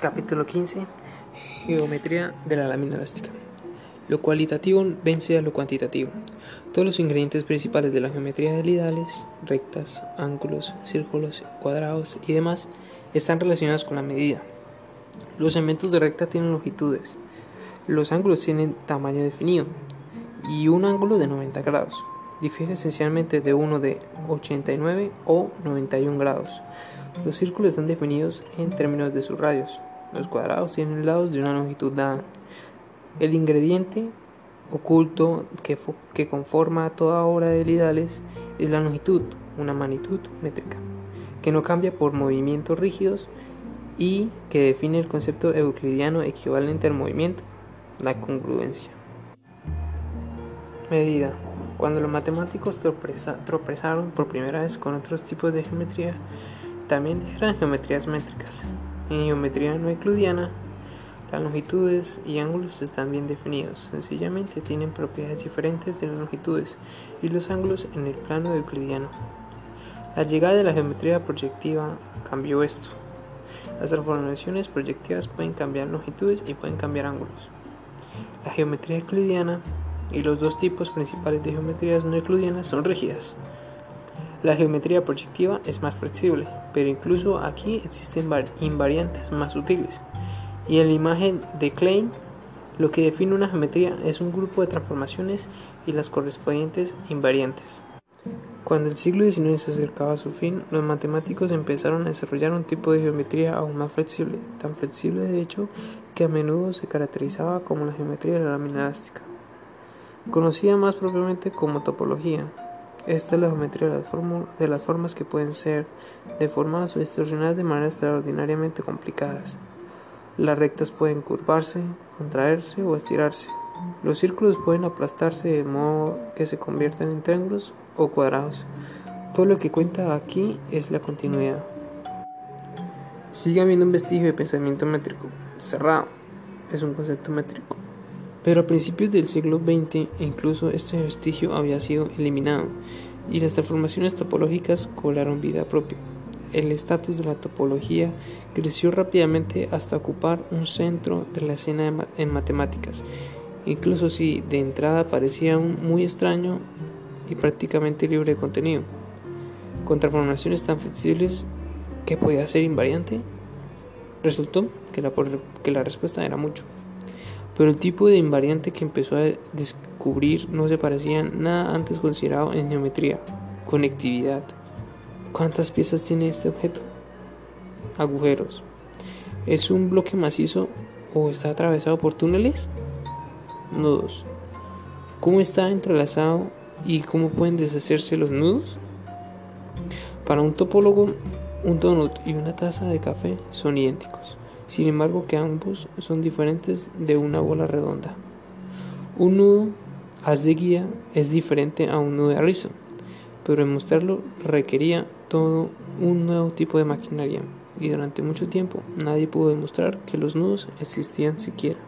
Capítulo 15. Geometría de la lámina elástica. Lo cualitativo vence a lo cuantitativo. Todos los ingredientes principales de la geometría de lidales, rectas, ángulos, círculos, cuadrados y demás están relacionados con la medida. Los segmentos de recta tienen longitudes. Los ángulos tienen tamaño definido y un ángulo de 90 grados. Difiere esencialmente de uno de 89 o 91 grados. Los círculos están definidos en términos de sus radios. Los cuadrados tienen lados de una longitud dada. El ingrediente oculto que, que conforma toda obra de lidales es la longitud, una magnitud métrica, que no cambia por movimientos rígidos y que define el concepto euclidiano equivalente al movimiento, la congruencia. Medida. Cuando los matemáticos tropezaron por primera vez con otros tipos de geometría, también eran geometrías métricas. En geometría no euclidiana, las longitudes y ángulos están bien definidos, sencillamente tienen propiedades diferentes de las longitudes y los ángulos en el plano euclidiano. La llegada de la geometría proyectiva cambió esto. Las transformaciones proyectivas pueden cambiar longitudes y pueden cambiar ángulos. La geometría euclidiana y los dos tipos principales de geometrías no euclidianas son rígidas. La geometría proyectiva es más flexible, pero incluso aquí existen invariantes más sutiles. Y en la imagen de Klein, lo que define una geometría es un grupo de transformaciones y las correspondientes invariantes. Cuando el siglo XIX se acercaba a su fin, los matemáticos empezaron a desarrollar un tipo de geometría aún más flexible, tan flexible de hecho que a menudo se caracterizaba como la geometría de la lámina elástica, conocida más propiamente como topología, esta es la geometría de las, formas que pueden ser deformadas o distorsionadas de manera extraordinariamente complicadas. Las rectas pueden curvarse, contraerse o estirarse. Los círculos pueden aplastarse de modo que se conviertan en triángulos o cuadrados. Todo lo que cuenta aquí es la continuidad. Sigue habiendo un vestigio de pensamiento métrico. Cerrado es un concepto métrico. Pero a principios del siglo XX incluso este vestigio había sido eliminado y las transformaciones topológicas cobraron vida propia. El estatus de la topología creció rápidamente hasta ocupar un centro de la escena en matemáticas, incluso si de entrada parecía muy extraño y prácticamente libre de contenido. Con transformaciones tan flexibles que podía ser invariante, resultó que la respuesta era mucho pero el tipo de invariante que empezó a descubrir no se parecía nada antes considerado en geometría. Conectividad. ¿Cuántas piezas tiene este objeto? Agujeros. ¿Es un bloque macizo o está atravesado por túneles? Nudos. ¿Cómo está entrelazado y cómo pueden deshacerse los nudos? Para un topólogo, un donut y una taza de café son idénticos sin embargo que ambos son diferentes de una bola redonda. Un nudo haz de guía es diferente a un nudo de rizo, pero demostrarlo requería todo un nuevo tipo de maquinaria y durante mucho tiempo nadie pudo demostrar que los nudos existían siquiera.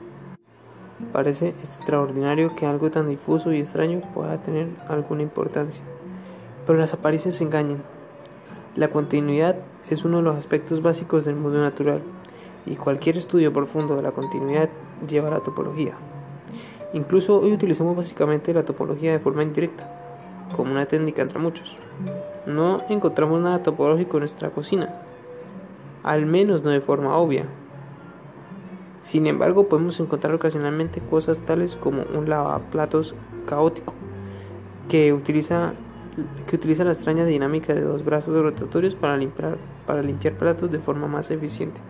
Parece extraordinario que algo tan difuso y extraño pueda tener alguna importancia, pero las apariencias engañan. La continuidad es uno de los aspectos básicos del mundo natural y cualquier estudio profundo de la continuidad lleva a la topología. Incluso hoy utilizamos básicamente la topología de forma indirecta, como una técnica entre muchos. No encontramos nada topológico en nuestra cocina, al menos no de forma obvia. Sin embargo, podemos encontrar ocasionalmente cosas tales como un lavaplatos caótico, que utiliza, que utiliza la extraña dinámica de dos brazos rotatorios para limpiar, para limpiar platos de forma más eficiente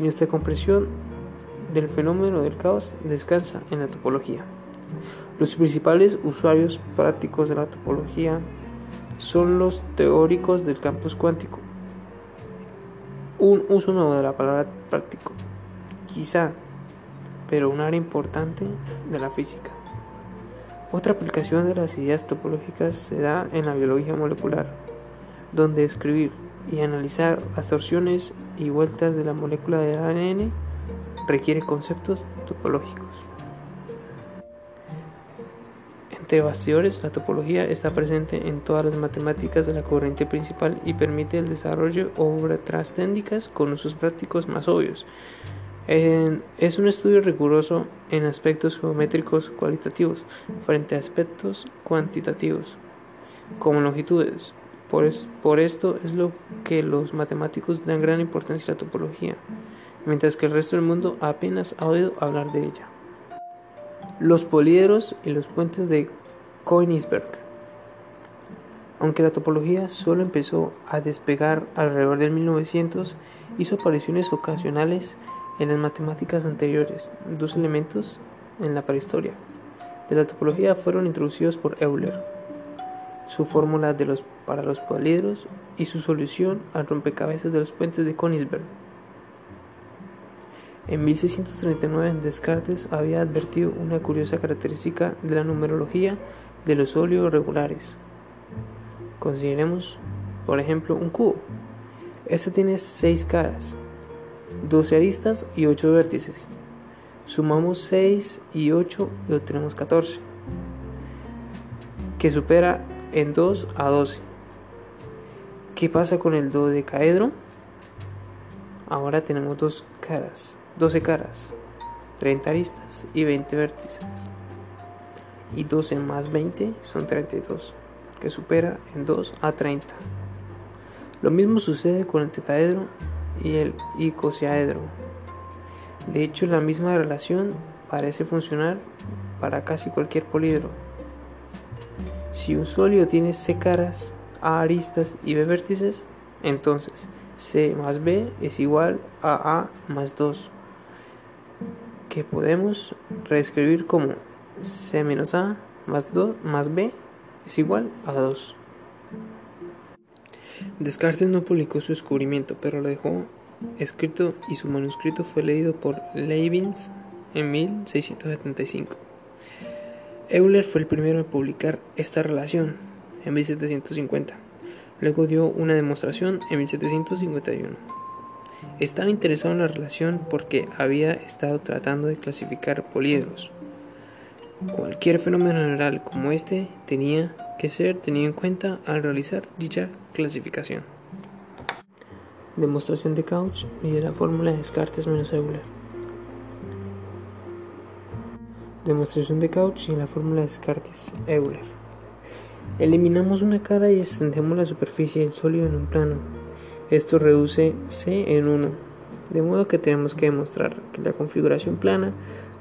y nuestra comprensión del fenómeno del caos descansa en la topología. Los principales usuarios prácticos de la topología son los teóricos del campus cuántico. Un uso nuevo de la palabra práctico, quizá, pero un área importante de la física. Otra aplicación de las ideas topológicas se da en la biología molecular, donde escribir y analizar las y vueltas de la molécula de ADN requiere conceptos topológicos. de bastidores, la topología está presente en todas las matemáticas de la corriente principal y permite el desarrollo de obras técnicas con usos prácticos más obvios. es un estudio riguroso en aspectos geométricos cualitativos frente a aspectos cuantitativos, como longitudes. Por, por esto es lo que los matemáticos dan gran importancia a la topología, mientras que el resto del mundo apenas ha oído hablar de ella los poliedros y los puentes de Königsberg. Aunque la topología solo empezó a despegar alrededor del 1900, hizo apariciones ocasionales en las matemáticas anteriores. Dos elementos en la prehistoria de la topología fueron introducidos por Euler, su fórmula de los, para los poliedros y su solución al rompecabezas de los puentes de Königsberg. En 1639 Descartes había advertido una curiosa característica de la numerología de los óleos regulares. Consideremos, por ejemplo, un cubo. Este tiene 6 caras, 12 aristas y 8 vértices. Sumamos 6 y 8 y obtenemos 14, que supera en 2 a 12. ¿Qué pasa con el dodecaedro? Ahora tenemos dos caras, 12 caras, 30 aristas y 20 vértices. Y 12 más 20 son 32, que supera en 2 a 30. Lo mismo sucede con el tetaedro y el icosiaedro. De hecho, la misma relación parece funcionar para casi cualquier poliedro. Si un sólido tiene C caras, A aristas y B vértices, entonces C más B es igual a A más 2 que podemos reescribir como c menos a más, 2, más b es igual a 2. Descartes no publicó su descubrimiento, pero lo dejó escrito y su manuscrito fue leído por Leibniz en 1675. Euler fue el primero en publicar esta relación en 1750. Luego dio una demostración en 1751. Estaba interesado en la relación porque había estado tratando de clasificar poliedros. Cualquier fenómeno general como este tenía que ser tenido en cuenta al realizar dicha clasificación. Demostración de Cauchy y de la fórmula de Descartes menos Euler. Demostración de Cauchy y la fórmula de Descartes Euler. Eliminamos una cara y extendemos la superficie del sólido en un plano esto reduce C en 1, de modo que tenemos que demostrar que la configuración plana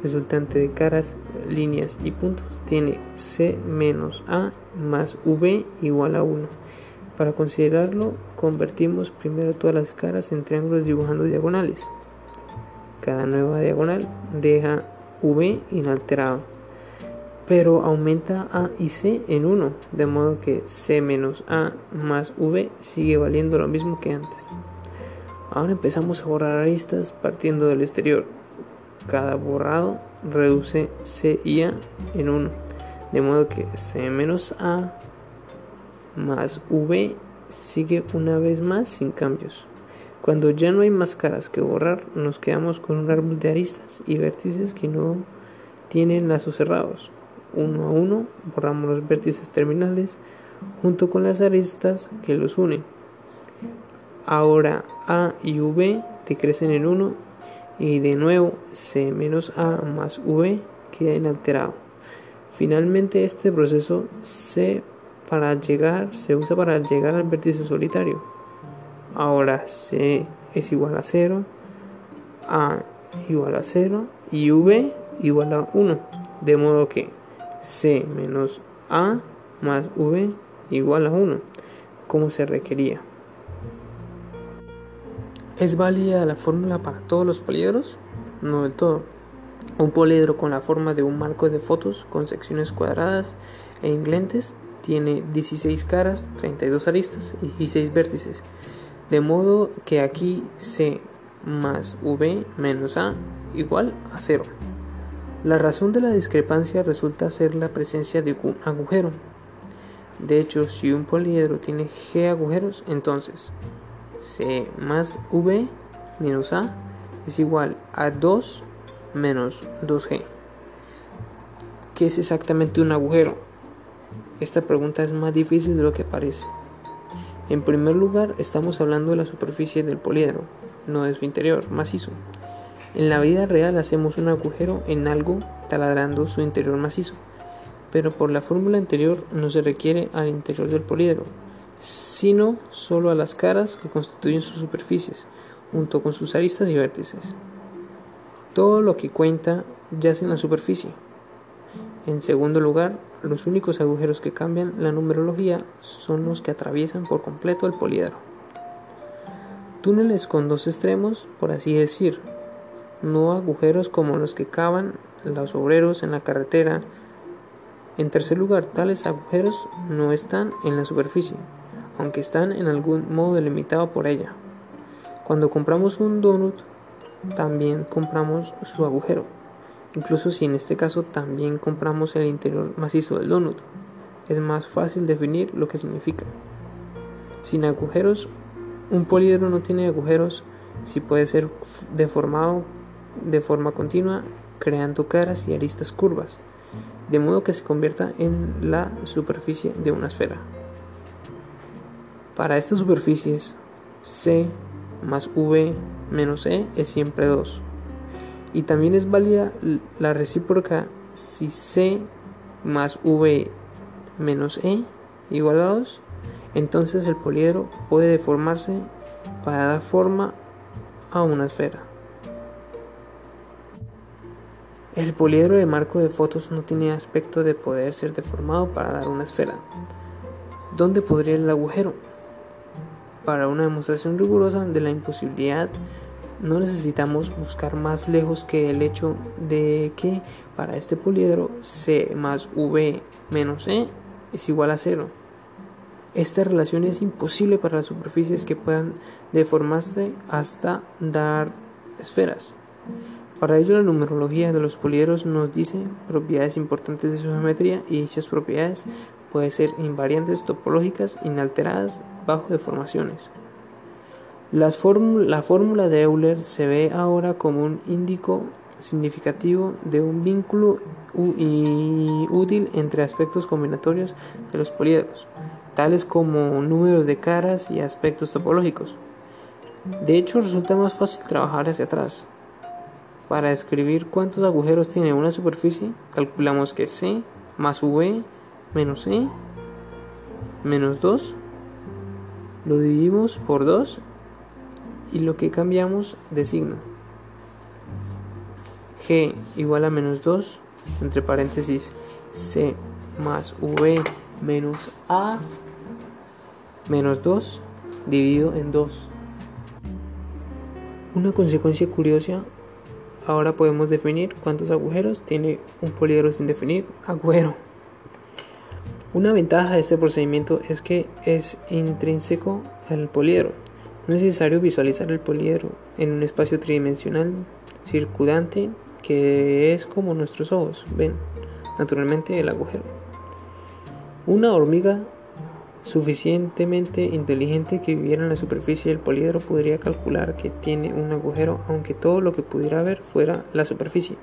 resultante de caras, líneas y puntos tiene C menos A más V igual a 1. Para considerarlo, convertimos primero todas las caras en triángulos dibujando diagonales. Cada nueva diagonal deja V inalterado pero aumenta A y C en 1, de modo que C menos A más V sigue valiendo lo mismo que antes. Ahora empezamos a borrar aristas partiendo del exterior. Cada borrado reduce C y A en 1, de modo que C menos A más V sigue una vez más sin cambios. Cuando ya no hay más caras que borrar, nos quedamos con un árbol de aristas y vértices que no tienen lazos cerrados uno a uno, borramos los vértices terminales junto con las aristas que los unen. Ahora A y V decrecen en 1 y de nuevo C menos A más V queda inalterado. Finalmente este proceso C para llegar se usa para llegar al vértice solitario. Ahora C es igual a 0, A igual a 0 y V igual a 1. De modo que C menos A más V igual a 1, como se requería. ¿Es válida la fórmula para todos los poliedros? No del todo. Un poliedro con la forma de un marco de fotos con secciones cuadradas e inglentes tiene 16 caras, 32 aristas y 6 vértices. De modo que aquí C más V menos A igual a 0. La razón de la discrepancia resulta ser la presencia de un agujero. De hecho, si un poliedro tiene G agujeros, entonces C más V menos A es igual a 2 menos 2G. ¿Qué es exactamente un agujero? Esta pregunta es más difícil de lo que parece. En primer lugar, estamos hablando de la superficie del poliedro, no de su interior macizo. En la vida real hacemos un agujero en algo taladrando su interior macizo, pero por la fórmula anterior no se requiere al interior del poliedro, sino solo a las caras que constituyen sus superficies, junto con sus aristas y vértices. Todo lo que cuenta yace en la superficie. En segundo lugar, los únicos agujeros que cambian la numerología son los que atraviesan por completo el poliedro. Túneles con dos extremos, por así decir, no agujeros como los que cavan los obreros en la carretera. En tercer lugar, tales agujeros no están en la superficie, aunque están en algún modo delimitado por ella. Cuando compramos un donut, también compramos su agujero, incluso si en este caso también compramos el interior macizo del donut. Es más fácil definir lo que significa. Sin agujeros, un poliedro no tiene agujeros si puede ser deformado de forma continua, creando caras y aristas curvas, de modo que se convierta en la superficie de una esfera. Para estas superficies, C más V menos E es siempre 2. Y también es válida la recíproca si C más V menos E igual a 2, entonces el poliedro puede deformarse para dar forma a una esfera. El poliedro de marco de fotos no tiene aspecto de poder ser deformado para dar una esfera. ¿Dónde podría el agujero? Para una demostración rigurosa de la imposibilidad no necesitamos buscar más lejos que el hecho de que para este poliedro C más V menos E es igual a 0. Esta relación es imposible para las superficies que puedan deformarse hasta dar esferas. Para ello la numerología de los poliedros nos dice propiedades importantes de su geometría y dichas propiedades pueden ser invariantes topológicas inalteradas bajo deformaciones. La fórmula de Euler se ve ahora como un índico significativo de un vínculo útil entre aspectos combinatorios de los poliedros, tales como números de caras y aspectos topológicos. De hecho, resulta más fácil trabajar hacia atrás, para describir cuántos agujeros tiene una superficie, calculamos que C más V menos E menos 2 lo dividimos por 2 y lo que cambiamos de signo. G igual a menos 2 entre paréntesis C más V menos A menos 2 dividido en 2. Una consecuencia curiosa Ahora podemos definir cuántos agujeros tiene un poliedro sin definir agujero. Una ventaja de este procedimiento es que es intrínseco al poliedro. Es necesario visualizar el poliedro en un espacio tridimensional circundante que es como nuestros ojos ven naturalmente el agujero. Una hormiga suficientemente inteligente que viviera en la superficie del poliedro podría calcular que tiene un agujero aunque todo lo que pudiera ver fuera la superficie.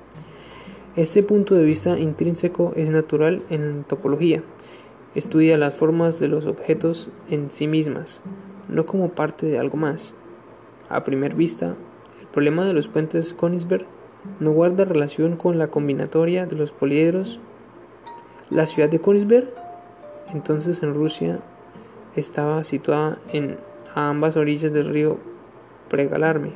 Este punto de vista intrínseco es natural en topología. Estudia las formas de los objetos en sí mismas, no como parte de algo más. A primera vista, el problema de los puentes Königsberg no guarda relación con la combinatoria de los poliedros. La ciudad de Königsberg entonces en Rusia estaba situada en ambas orillas del río Pregalarme,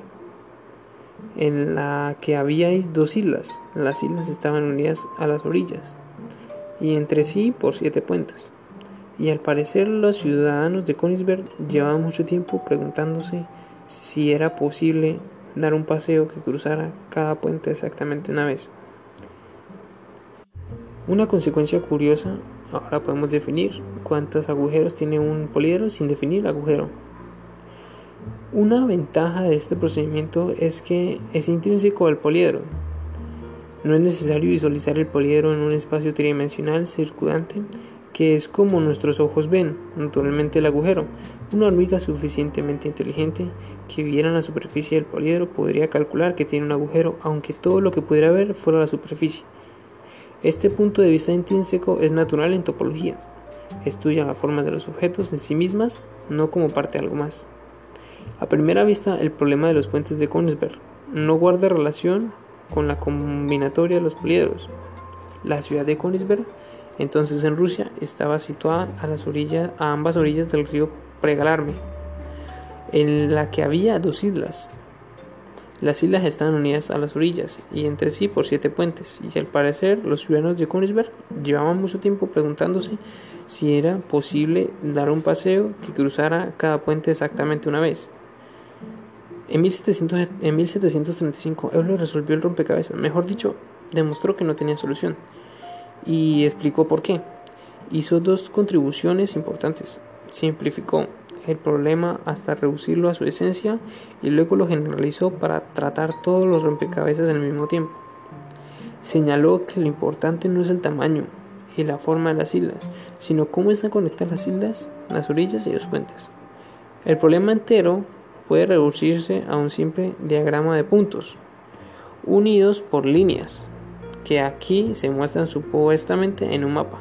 en la que había dos islas. Las islas estaban unidas a las orillas y entre sí por siete puentes. Y al parecer los ciudadanos de Königsberg llevaban mucho tiempo preguntándose si era posible dar un paseo que cruzara cada puente exactamente una vez. Una consecuencia curiosa Ahora podemos definir cuántos agujeros tiene un poliedro sin definir agujero. Una ventaja de este procedimiento es que es intrínseco al poliedro. No es necesario visualizar el poliedro en un espacio tridimensional circundante es como nuestros ojos ven naturalmente el agujero. Una hormiga suficientemente inteligente que viera la superficie del poliedro podría calcular que tiene un agujero aunque todo lo que pudiera ver fuera la superficie. Este punto de vista intrínseco es natural en topología. Estudia la forma de los objetos en sí mismas, no como parte de algo más. A primera vista, el problema de los puentes de Königsberg no guarda relación con la combinatoria de los poliedros. La ciudad de Königsberg, entonces en Rusia, estaba situada a, las orillas, a ambas orillas del río Pregalarme, en la que había dos islas. Las islas estaban unidas a las orillas y entre sí por siete puentes, y al parecer los ciudadanos de Königsberg llevaban mucho tiempo preguntándose si era posible dar un paseo que cruzara cada puente exactamente una vez. En, 1700, en 1735 Euler resolvió el rompecabezas, mejor dicho, demostró que no tenía solución y explicó por qué. Hizo dos contribuciones importantes. Simplificó el problema hasta reducirlo a su esencia y luego lo generalizó para tratar todos los rompecabezas al mismo tiempo. Señaló que lo importante no es el tamaño y la forma de las islas, sino cómo están conectadas las islas, las orillas y los puentes. El problema entero puede reducirse a un simple diagrama de puntos, unidos por líneas, que aquí se muestran supuestamente en un mapa.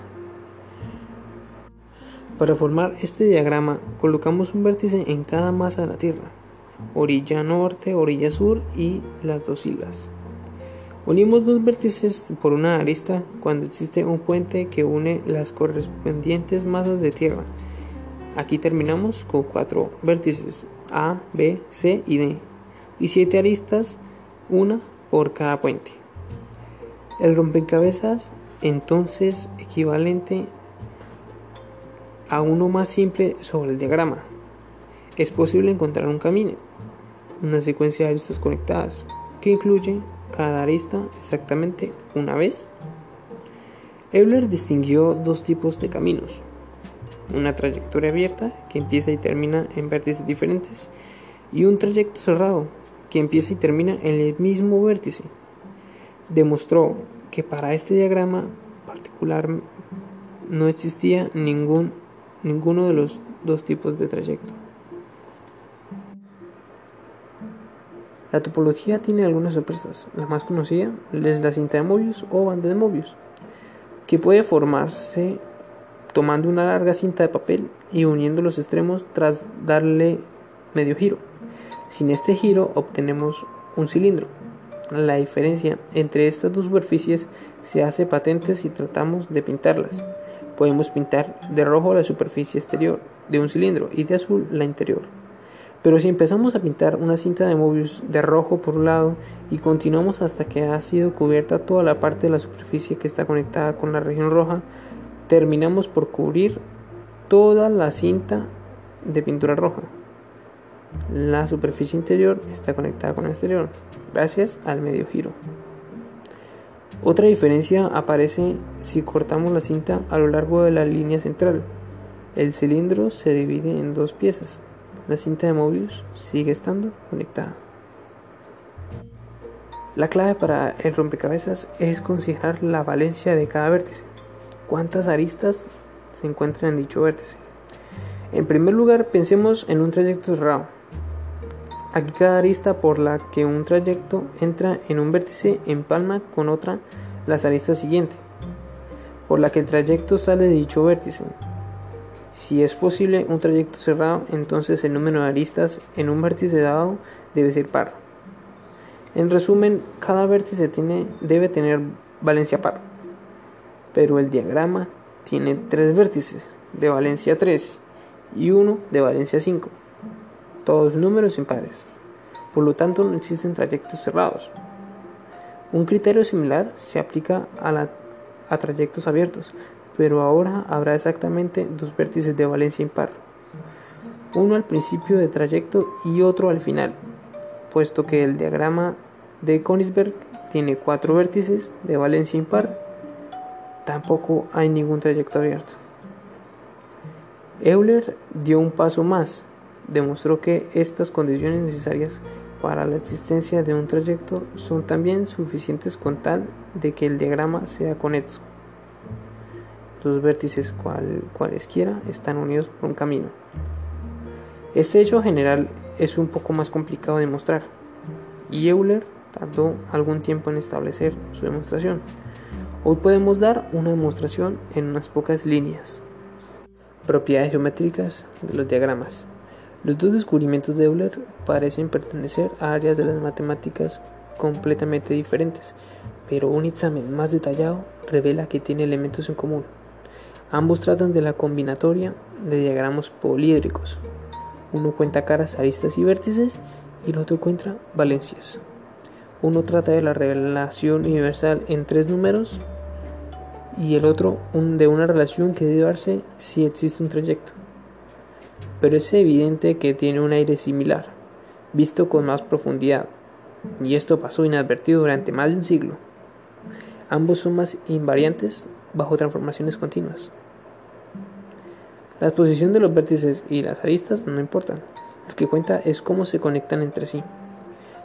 Para formar este diagrama colocamos un vértice en cada masa de la Tierra, orilla norte, orilla sur y las dos islas. Unimos dos vértices por una arista cuando existe un puente que une las correspondientes masas de Tierra. Aquí terminamos con cuatro vértices A, B, C y D y siete aristas, una por cada puente. El rompecabezas entonces equivalente a uno más simple sobre el diagrama. Es posible encontrar un camino, una secuencia de aristas conectadas, que incluye cada arista exactamente una vez. Euler distinguió dos tipos de caminos, una trayectoria abierta que empieza y termina en vértices diferentes y un trayecto cerrado que empieza y termina en el mismo vértice. Demostró que para este diagrama particular no existía ningún ninguno de los dos tipos de trayecto. La topología tiene algunas sorpresas. La más conocida es la cinta de Mobius o banda de Mobius, que puede formarse tomando una larga cinta de papel y uniendo los extremos tras darle medio giro. Sin este giro obtenemos un cilindro. La diferencia entre estas dos superficies se hace patente si tratamos de pintarlas podemos pintar de rojo la superficie exterior de un cilindro y de azul la interior. Pero si empezamos a pintar una cinta de Mobius de rojo por un lado y continuamos hasta que ha sido cubierta toda la parte de la superficie que está conectada con la región roja, terminamos por cubrir toda la cinta de pintura roja. La superficie interior está conectada con el exterior gracias al medio giro. Otra diferencia aparece si cortamos la cinta a lo largo de la línea central. El cilindro se divide en dos piezas. La cinta de Mobius sigue estando conectada. La clave para el rompecabezas es considerar la valencia de cada vértice. ¿Cuántas aristas se encuentran en dicho vértice? En primer lugar, pensemos en un trayecto cerrado. Aquí cada arista por la que un trayecto entra en un vértice empalma con otra las aristas siguiente, por la que el trayecto sale de dicho vértice. Si es posible un trayecto cerrado, entonces el número de aristas en un vértice dado debe ser par. En resumen, cada vértice tiene, debe tener valencia par, pero el diagrama tiene tres vértices de valencia 3 y uno de valencia 5 todos números impares. Por lo tanto, no existen trayectos cerrados. Un criterio similar se aplica a, a trayectos abiertos, pero ahora habrá exactamente dos vértices de valencia impar, uno al principio de trayecto y otro al final, puesto que el diagrama de Königsberg tiene cuatro vértices de valencia impar, tampoco hay ningún trayecto abierto. Euler dio un paso más demostró que estas condiciones necesarias para la existencia de un trayecto son también suficientes con tal de que el diagrama sea conexo. Los vértices cual, cualesquiera están unidos por un camino. Este hecho general es un poco más complicado de demostrar y Euler tardó algún tiempo en establecer su demostración. Hoy podemos dar una demostración en unas pocas líneas. Propiedades geométricas de los diagramas. Los dos descubrimientos de Euler parecen pertenecer a áreas de las matemáticas completamente diferentes, pero un examen más detallado revela que tienen elementos en común. Ambos tratan de la combinatoria de diagramas poliédricos. Uno cuenta caras, aristas y vértices y el otro cuenta valencias. Uno trata de la relación universal en tres números y el otro de una relación que debe darse si existe un trayecto. Pero es evidente que tiene un aire similar, visto con más profundidad, y esto pasó inadvertido durante más de un siglo. Ambos son más invariantes bajo transformaciones continuas. La posición de los vértices y las aristas no importan, lo que cuenta es cómo se conectan entre sí.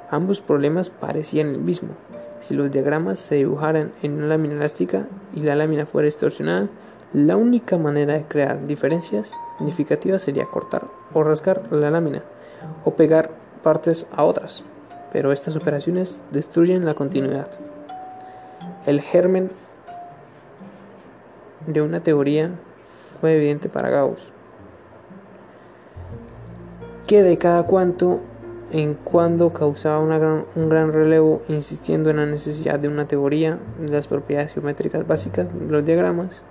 Ambos problemas parecían el mismo, si los diagramas se dibujaran en una lámina elástica y la lámina fuera distorsionada, la única manera de crear diferencias significativas sería cortar o rasgar la lámina o pegar partes a otras, pero estas operaciones destruyen la continuidad. El germen de una teoría fue evidente para Gauss, que de cada cuanto en cuando causaba un gran relevo insistiendo en la necesidad de una teoría de las propiedades geométricas básicas de los diagramas.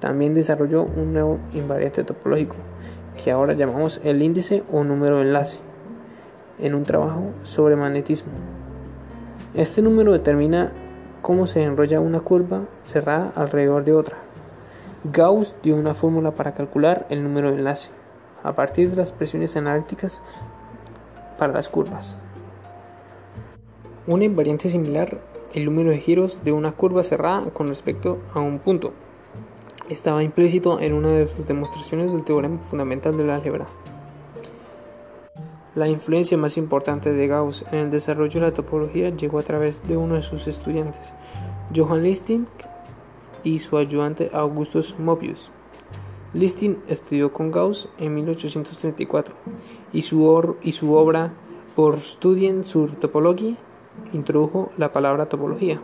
También desarrolló un nuevo invariante topológico que ahora llamamos el índice o número de enlace en un trabajo sobre magnetismo. Este número determina cómo se enrolla una curva cerrada alrededor de otra. Gauss dio una fórmula para calcular el número de enlace a partir de las presiones analíticas para las curvas. Una invariante similar, el número de giros de una curva cerrada con respecto a un punto, estaba implícito en una de sus demostraciones del teorema fundamental de la álgebra. La influencia más importante de Gauss en el desarrollo de la topología llegó a través de uno de sus estudiantes, Johann Listing, y su ayudante Augustus Mobius. Listing estudió con Gauss en 1834 y su, y su obra Por Studien zur Topologie introdujo la palabra topología.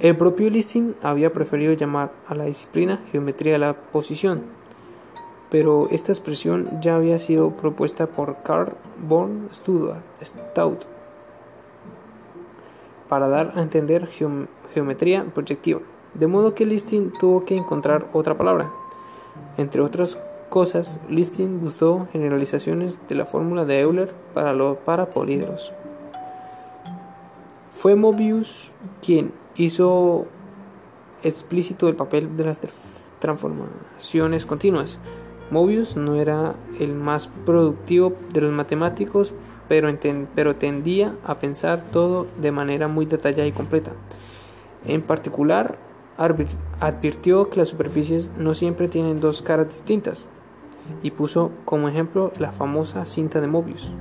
El propio Listing había preferido llamar a la disciplina geometría de la posición, pero esta expresión ya había sido propuesta por Carl von Staudt para dar a entender geometría proyectiva, de modo que Listing tuvo que encontrar otra palabra. Entre otras cosas, Listing buscó generalizaciones de la fórmula de Euler para los parapolídros. Fue Mobius quien hizo explícito el papel de las transformaciones continuas. Mobius no era el más productivo de los matemáticos, pero, tendía a pensar todo de manera muy detallada y completa. En particular, advirtió que las superficies no siempre tienen dos caras distintas y puso como ejemplo la famosa cinta de Mobius.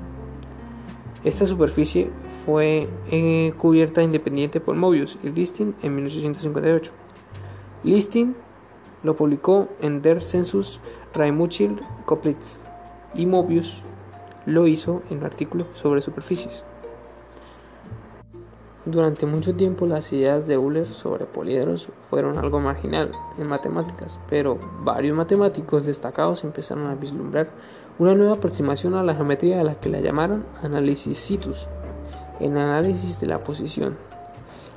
Esta superficie fue eh, cubierta independiente por Mobius y Listing en 1858. Listing lo publicó en Der Census Raimuchil Koplitz y Mobius lo hizo en un artículo sobre superficies. Durante mucho tiempo las ideas de Euler sobre poliedros fueron algo marginal en matemáticas, pero varios matemáticos destacados empezaron a vislumbrar una nueva aproximación a la geometría a la que la llamaron análisis situs, en análisis de la posición.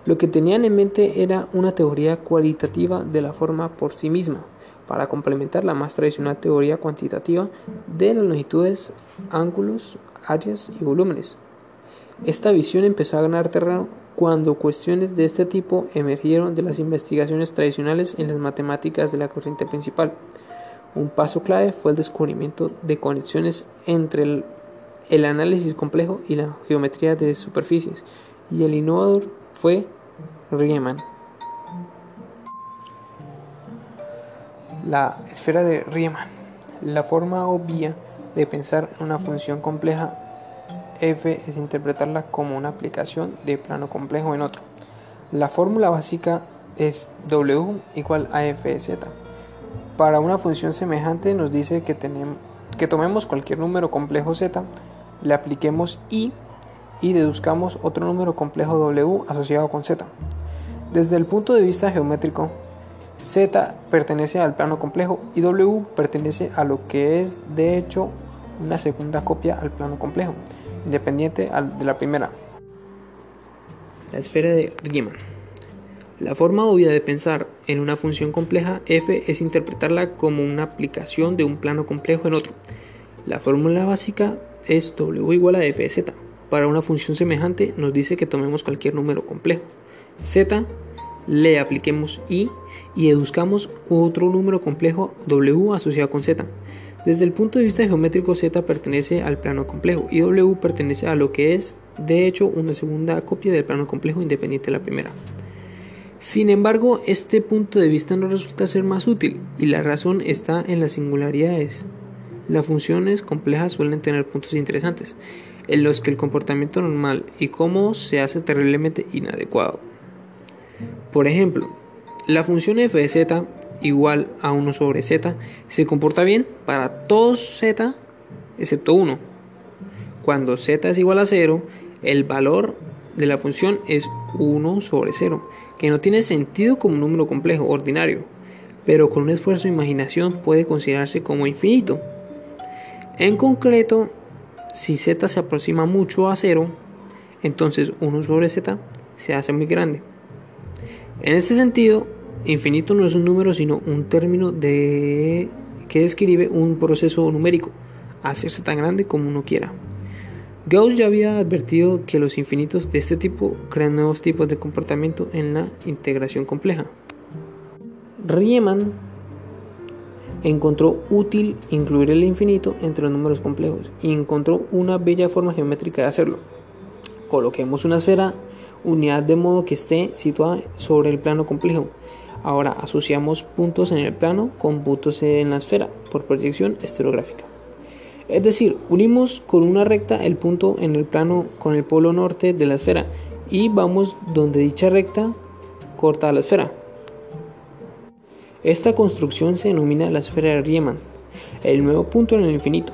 Lo que tenían en mente era una teoría cualitativa de la forma por sí misma, para complementar la más tradicional teoría cuantitativa de las longitudes, ángulos, áreas y volúmenes. Esta visión empezó a ganar terreno cuando cuestiones de este tipo emergieron de las investigaciones tradicionales en las matemáticas de la corriente principal. Un paso clave fue el descubrimiento de conexiones entre el, análisis complejo y la geometría de superficies, y el innovador fue Riemann. La esfera de Riemann, la forma obvia de pensar en una función compleja f es interpretarla como una aplicación de plano complejo en otro. La fórmula básica es w igual a f de z. Para una función semejante nos dice que, tenemos, que tomemos cualquier número complejo z, le apliquemos i y deduzcamos otro número complejo w asociado con z. Desde el punto de vista geométrico, Z pertenece al plano complejo y W pertenece a lo que es de hecho una segunda copia al plano complejo, independiente de la primera. La esfera de Riemann. La forma obvia de pensar en una función compleja f es interpretarla como una aplicación de un plano complejo en otro. La fórmula básica es w igual a f de z. Para una función semejante nos dice que tomemos cualquier número complejo. z le apliquemos i y deduzcamos otro número complejo w asociado con z. Desde el punto de vista geométrico z pertenece al plano complejo y w pertenece a lo que es de hecho una segunda copia del plano complejo independiente de la primera. Sin embargo, este punto de vista no resulta ser más útil y la razón está en las singularidades. Las funciones complejas suelen tener puntos interesantes, en los que el comportamiento normal y cómodo se hace terriblemente inadecuado. Por ejemplo, la función f de z igual a 1 sobre z se comporta bien para todos z excepto 1. Cuando z es igual a 0, el valor de la función es 1 sobre 0, que no tiene sentido como un número complejo ordinario, pero con un esfuerzo de imaginación puede considerarse como infinito. En concreto, si z se aproxima mucho a 0, entonces 1 sobre z se hace muy grande. En este sentido, infinito no es un número sino un término de que describe un proceso numérico, hacerse tan grande como uno quiera. Gauss ya había advertido que los infinitos de este tipo crean nuevos tipos de comportamiento en la integración compleja. Riemann encontró útil incluir el infinito entre los números complejos y encontró una bella forma geométrica de hacerlo. Coloquemos una esfera unidad de modo que esté situada sobre el plano complejo. Ahora asociamos puntos en el plano con puntos en la esfera por proyección estereográfica. Es decir, unimos con una recta el punto en el plano con el polo norte de la esfera y vamos donde dicha recta corta la esfera. Esta construcción se denomina la esfera de Riemann. El nuevo punto en el infinito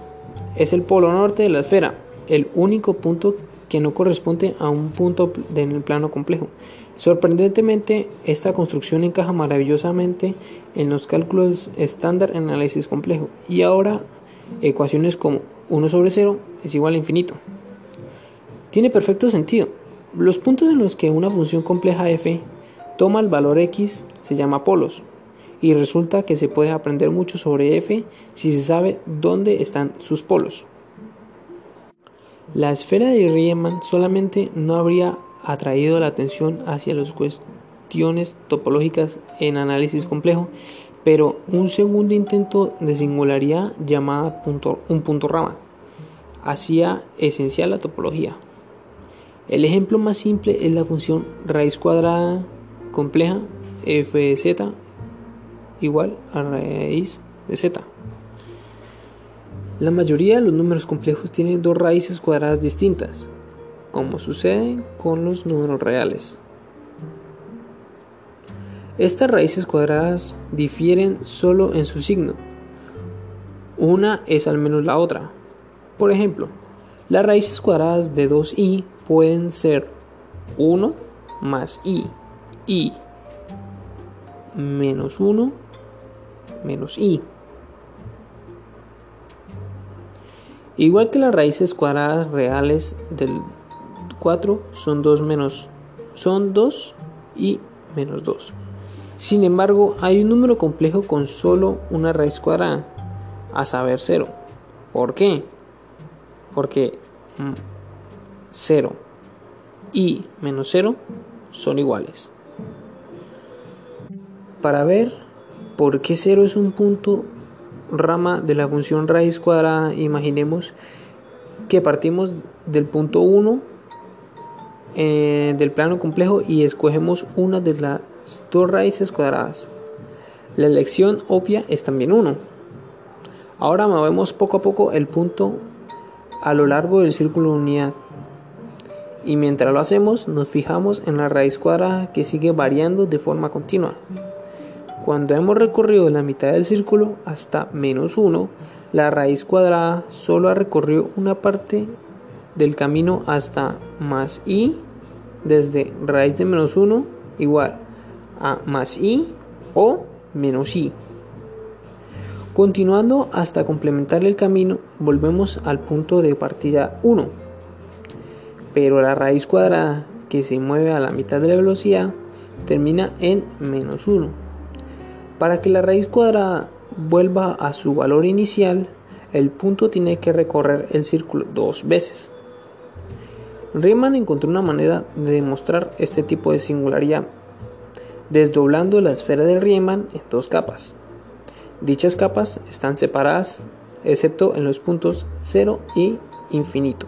es el polo norte de la esfera, el único punto que no corresponde a un punto en el plano complejo. Sorprendentemente, esta construcción encaja maravillosamente en los cálculos estándar en análisis complejo y ahora ecuaciones como 1 sobre 0 es igual a infinito. Tiene perfecto sentido. Los puntos en los que una función compleja f toma el valor x se llama polos y resulta que se puede aprender mucho sobre f si se sabe dónde están sus polos. La esfera de Riemann solamente no habría atraído la atención hacia las cuestiones topológicas en análisis complejo, pero un segundo intento de singularidad llamada un punto rama hacía esencial la topología. El ejemplo más simple es la función raíz cuadrada compleja f de z igual a raíz de z. La mayoría de los números complejos tienen dos raíces cuadradas distintas, como sucede con los números reales. Estas raíces cuadradas difieren solo en su signo. Una es al menos la otra. Por ejemplo, las raíces cuadradas de 2i pueden ser 1 más i, i menos 1 menos i. Igual que las raíces cuadradas reales del 4 son 2 menos son 2 y menos 2. Sin embargo, hay un número complejo con solo una raíz cuadrada, a saber 0. ¿Por qué? Porque 0 mm, y menos 0 son iguales. Para ver por qué 0 es un punto rama de la función raíz cuadrada, imaginemos que partimos del punto 1 eh, del plano complejo y escogemos una de las dos raíces cuadradas. La elección obvia es también 1. Ahora movemos poco a poco el punto a lo largo del círculo de unidad. Y mientras lo hacemos, nos fijamos en la raíz cuadrada que sigue variando de forma continua. Cuando hemos recorrido la mitad del círculo hasta menos 1, la raíz cuadrada solo ha recorrido una parte del camino hasta más i desde raíz de menos 1 igual a más i o menos i. Continuando hasta complementar el camino, volvemos al punto de partida 1. Pero la raíz cuadrada que se mueve a la mitad de la velocidad termina en menos 1. Para que la raíz cuadrada vuelva a su valor inicial, el punto tiene que recorrer el círculo dos veces. Riemann encontró una manera de demostrar este tipo de singularidad, desdoblando la esfera de Riemann en dos capas. Dichas capas están separadas, excepto en los puntos 0 y infinito,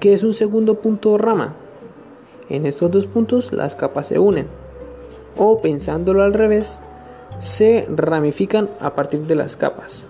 que es un segundo punto rama. En estos dos puntos las capas se unen, o pensándolo al revés, se ramifican a partir de las capas.